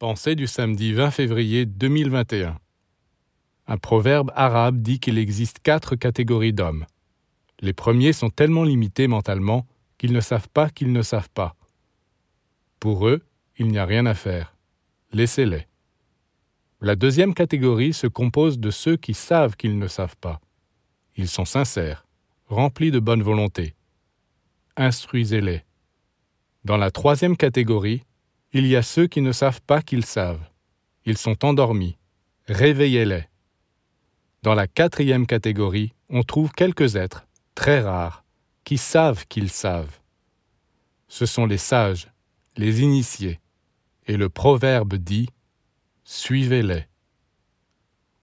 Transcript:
Pensée du samedi 20 février 2021. Un proverbe arabe dit qu'il existe quatre catégories d'hommes. Les premiers sont tellement limités mentalement qu'ils ne savent pas qu'ils ne savent pas. Pour eux, il n'y a rien à faire. Laissez-les. La deuxième catégorie se compose de ceux qui savent qu'ils ne savent pas. Ils sont sincères, remplis de bonne volonté. Instruisez-les. Dans la troisième catégorie, il y a ceux qui ne savent pas qu'ils savent. Ils sont endormis. Réveillez-les. Dans la quatrième catégorie, on trouve quelques êtres, très rares, qui savent qu'ils savent. Ce sont les sages, les initiés. Et le proverbe dit Suivez-les.